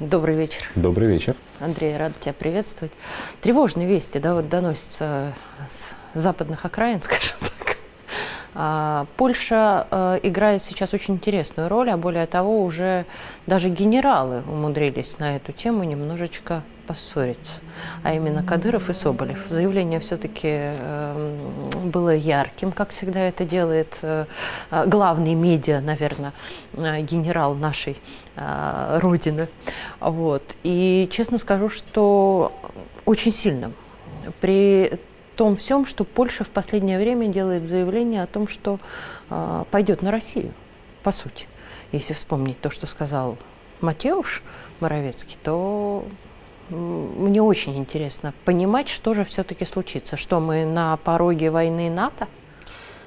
Добрый вечер. Добрый вечер. Андрей, рад тебя приветствовать. Тревожные вести да, вот доносятся с западных окраин, скажем так. А, Польша э, играет сейчас очень интересную роль, а более того, уже даже генералы умудрились на эту тему немножечко поссориться, а именно Кадыров и Соболев. Заявление все-таки э, было ярким, как всегда это делает э, главный медиа, наверное, э, генерал нашей э, родины. Вот. И честно скажу, что очень сильным. При том всем, что Польша в последнее время делает заявление о том, что э, пойдет на Россию, по сути. Если вспомнить то, что сказал Матеуш Моровецкий, то мне очень интересно понимать, что же все-таки случится. Что мы на пороге войны НАТО?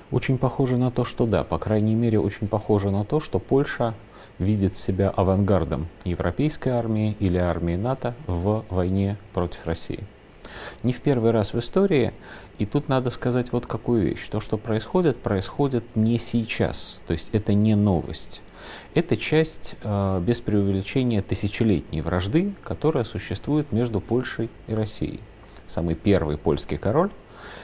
Очень похоже на то, что да. По крайней мере, очень похоже на то, что Польша видит себя авангардом европейской армии или армии НАТО в войне против России. Не в первый раз в истории, и тут надо сказать вот какую вещь. То, что происходит, происходит не сейчас, то есть это не новость. Это часть, э, без преувеличения, тысячелетней вражды, которая существует между Польшей и Россией. Самый первый польский король,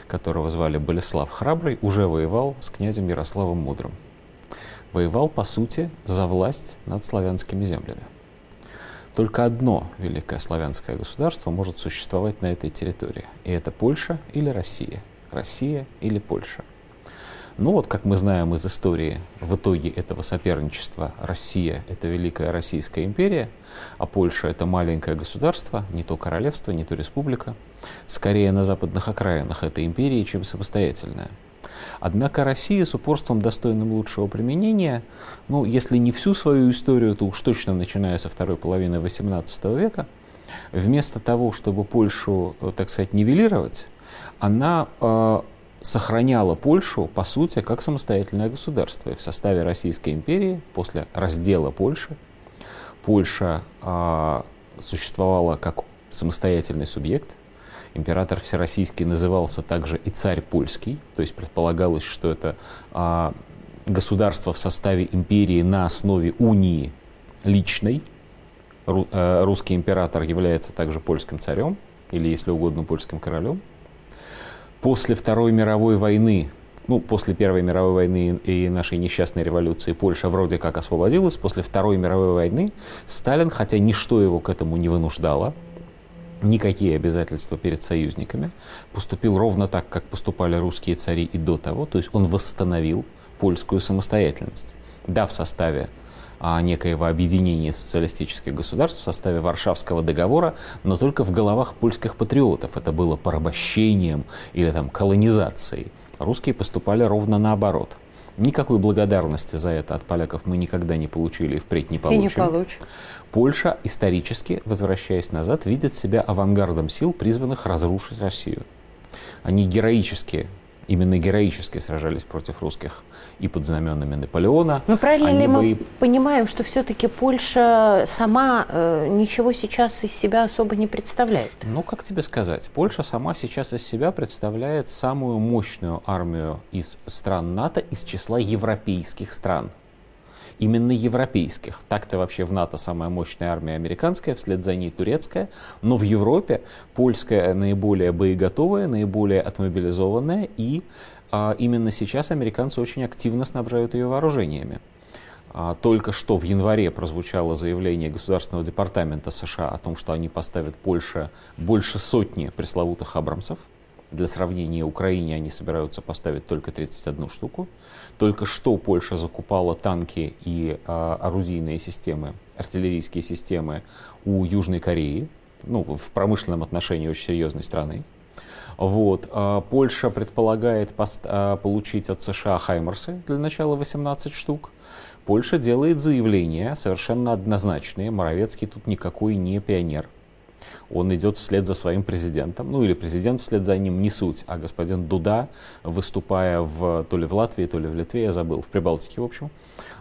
которого звали Болеслав Храбрый, уже воевал с князем Ярославом Мудрым. Воевал, по сути, за власть над славянскими землями. Только одно великое славянское государство может существовать на этой территории. И это Польша или Россия. Россия или Польша – ну вот, как мы знаем из истории, в итоге этого соперничества Россия — это Великая Российская империя, а Польша — это маленькое государство, не то королевство, не то республика, скорее на западных окраинах этой империи, чем самостоятельная. Однако Россия с упорством, достойным лучшего применения, ну, если не всю свою историю, то уж точно начиная со второй половины XVIII века, вместо того, чтобы Польшу, так сказать, нивелировать, она э, сохраняла Польшу, по сути, как самостоятельное государство. И в составе Российской империи, после раздела Польши, Польша э, существовала как самостоятельный субъект. Император Всероссийский назывался также и царь польский, то есть предполагалось, что это э, государство в составе империи на основе унии личной. Ру, э, русский император является также польским царем, или, если угодно, польским королем после Второй мировой войны, ну, после Первой мировой войны и нашей несчастной революции Польша вроде как освободилась, после Второй мировой войны Сталин, хотя ничто его к этому не вынуждало, никакие обязательства перед союзниками, поступил ровно так, как поступали русские цари и до того, то есть он восстановил польскую самостоятельность. Да, в составе а, некоего объединения социалистических государств в составе Варшавского договора, но только в головах польских патриотов. Это было порабощением или там колонизацией. Русские поступали ровно наоборот. Никакой благодарности за это от поляков мы никогда не получили и впредь не получим. И не получим. Польша исторически, возвращаясь назад, видит себя авангардом сил, призванных разрушить Россию. Они героически именно героически сражались против русских и под знаменами Наполеона. Но правильно ли мы бы... понимаем, что все-таки Польша сама э, ничего сейчас из себя особо не представляет? Ну, как тебе сказать, Польша сама сейчас из себя представляет самую мощную армию из стран НАТО из числа европейских стран именно европейских. Так-то вообще в НАТО самая мощная армия американская, вслед за ней турецкая, но в Европе польская наиболее боеготовая, наиболее отмобилизованная, и а, именно сейчас американцы очень активно снабжают ее вооружениями. А, только что в январе прозвучало заявление Государственного департамента США о том, что они поставят Польше больше сотни пресловутых «Абрамсов», для сравнения, Украине они собираются поставить только 31 штуку. Только что Польша закупала танки и э, орудийные системы, артиллерийские системы у Южной Кореи, ну, в промышленном отношении очень серьезной страны. Вот. А Польша предполагает пост, а, получить от США Хаймерсы для начала 18 штук. Польша делает заявления совершенно однозначные. Моровецкий тут никакой не пионер он идет вслед за своим президентом, ну или президент вслед за ним, не суть, а господин Дуда, выступая в, то ли в Латвии, то ли в Литве, я забыл, в Прибалтике, в общем,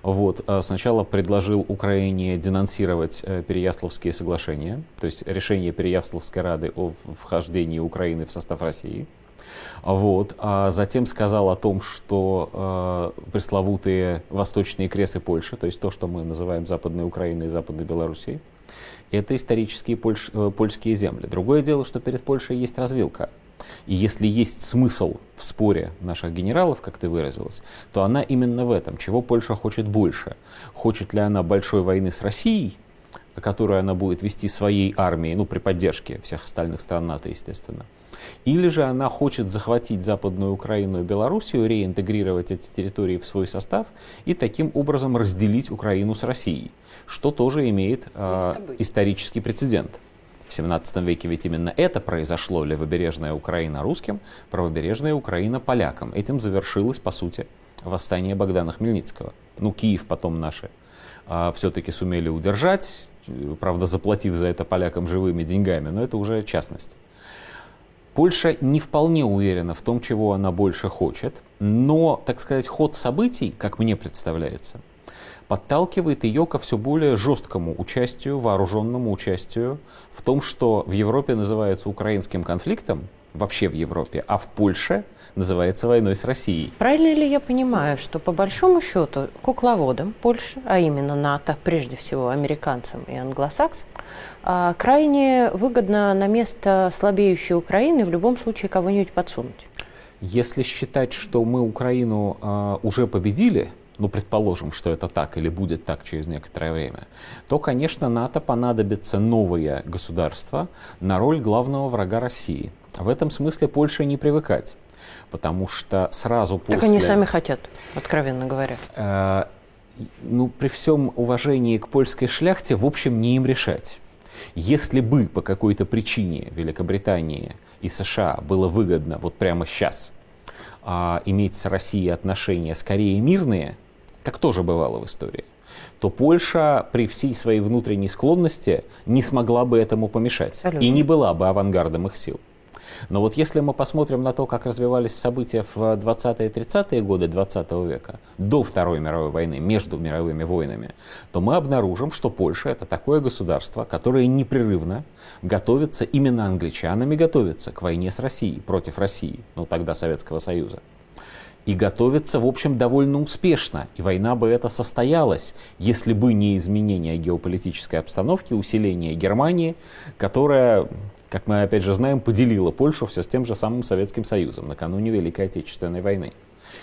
вот, э, сначала предложил Украине денонсировать э, Переяславские соглашения, то есть решение Переяславской Рады о вхождении Украины в состав России, вот. А затем сказал о том, что э, пресловутые восточные кресы Польши, то есть то, что мы называем Западной Украиной и Западной Белоруссией, Это исторические польш, э, польские земли. Другое дело, что перед Польшей есть развилка. И если есть смысл в споре наших генералов, как ты выразилась, то она именно в этом. Чего Польша хочет больше? Хочет ли она большой войны с Россией, которую она будет вести своей армией, ну, при поддержке всех остальных стран НАТО, естественно. Или же она хочет захватить Западную Украину и Белоруссию, реинтегрировать эти территории в свой состав и таким образом разделить Украину с Россией, что тоже имеет э, исторический прецедент. В 17 веке ведь именно это произошло, левобережная Украина русским, правобережная Украина полякам. Этим завершилось, по сути, восстание Богдана Хмельницкого. Ну, Киев потом наши а, все-таки сумели удержать, правда, заплатив за это полякам живыми деньгами, но это уже частность. Польша не вполне уверена в том, чего она больше хочет, но, так сказать, ход событий, как мне представляется, подталкивает ее ко все более жесткому участию, вооруженному участию в том, что в Европе называется украинским конфликтом, вообще в Европе, а в Польше называется войной с Россией. Правильно ли я понимаю, что по большому счету кукловодам Польши, а именно НАТО, прежде всего американцам и англосаксам, а, крайне выгодно на место слабеющей Украины в любом случае кого-нибудь подсунуть? Если считать, что мы Украину э, уже победили, ну, предположим, что это так или будет так через некоторое время, то, конечно, НАТО понадобится новое государство на роль главного врага России. В этом смысле Польше не привыкать потому что сразу после... Так они сами хотят, откровенно говоря. Э, ну, при всем уважении к польской шляхте, в общем, не им решать. Если бы по какой-то причине Великобритании и США было выгодно вот прямо сейчас а, иметь с Россией отношения скорее мирные, как тоже бывало в истории, то Польша при всей своей внутренней склонности не смогла бы этому помешать Абсолютно. и не была бы авангардом их сил. Но вот если мы посмотрим на то, как развивались события в 20-е и 30-е годы 20 века, до Второй мировой войны, между мировыми войнами, то мы обнаружим, что Польша это такое государство, которое непрерывно готовится, именно англичанами готовится к войне с Россией, против России, ну тогда Советского Союза и готовится, в общем, довольно успешно. И война бы эта состоялась, если бы не изменение геополитической обстановки, усиление Германии, которая как мы опять же знаем, поделила Польшу все с тем же самым Советским Союзом накануне Великой Отечественной войны.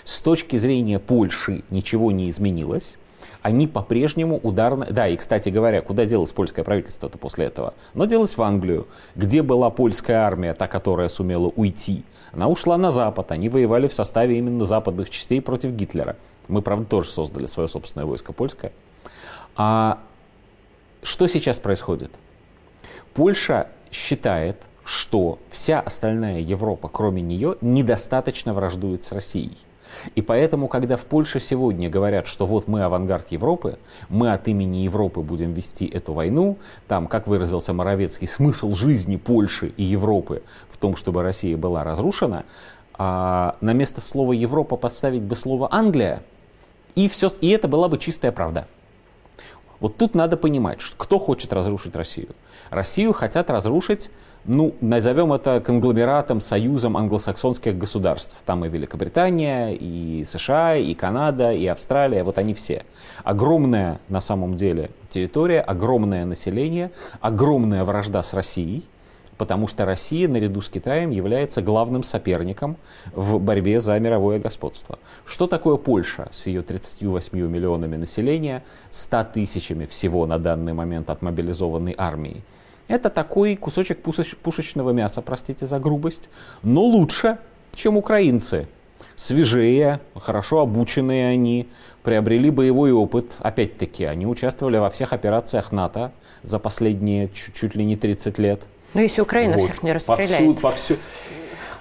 С точки зрения Польши ничего не изменилось. Они по-прежнему ударно... Да, и, кстати говоря, куда делось польское правительство-то после этого? Но делось в Англию, где была польская армия, та, которая сумела уйти. Она ушла на Запад, они воевали в составе именно западных частей против Гитлера. Мы, правда, тоже создали свое собственное войско польское. А что сейчас происходит? Польша считает, что вся остальная Европа, кроме нее, недостаточно враждует с Россией. И поэтому, когда в Польше сегодня говорят, что вот мы авангард Европы, мы от имени Европы будем вести эту войну, там, как выразился Моровецкий, смысл жизни Польши и Европы в том, чтобы Россия была разрушена, а на место слова Европа подставить бы слово Англия, и, все, и это была бы чистая правда. Вот тут надо понимать, кто хочет разрушить Россию. Россию хотят разрушить, ну, назовем это конгломератом, союзом англосаксонских государств. Там и Великобритания, и США, и Канада, и Австралия, вот они все. Огромная на самом деле территория, огромное население, огромная вражда с Россией, потому что Россия наряду с Китаем является главным соперником в борьбе за мировое господство. Что такое Польша с ее 38 миллионами населения, 100 тысячами всего на данный момент отмобилизованной армии? Это такой кусочек пушечного мяса, простите за грубость, но лучше, чем украинцы. Свежее, хорошо обученные они, приобрели боевой опыт. Опять-таки, они участвовали во всех операциях НАТО за последние чуть, чуть ли не 30 лет. Ну, если Украина вот. всех не расстреляет. Повсюду, повсюду.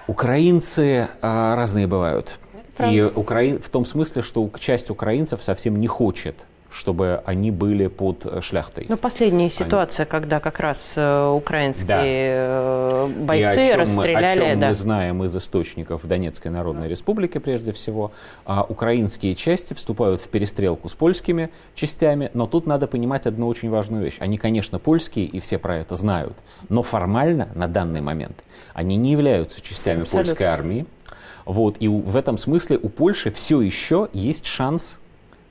Украинцы а, разные бывают. И Украин, в том смысле, что часть украинцев совсем не хочет чтобы они были под э, шляхтой. Ну, последняя ситуация, они... когда как раз э, украинские да. Э, бойцы И о чем расстреляли. Мы, о чем да. мы знаем из источников Донецкой Народной Республики, прежде всего, а украинские части вступают в перестрелку с польскими частями, но тут надо понимать одну очень важную вещь. Они, конечно, польские, и все про это знают, но формально на данный момент они не являются частями Абсолютно. польской армии. Вот, и в этом смысле у Польши все еще есть шанс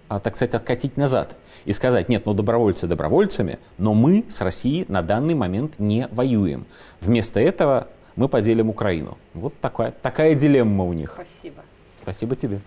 так сказать, откатить назад и сказать, нет, ну добровольцы добровольцами, но мы с Россией на данный момент не воюем. Вместо этого мы поделим Украину. Вот такая, такая дилемма у них. Спасибо. Спасибо тебе.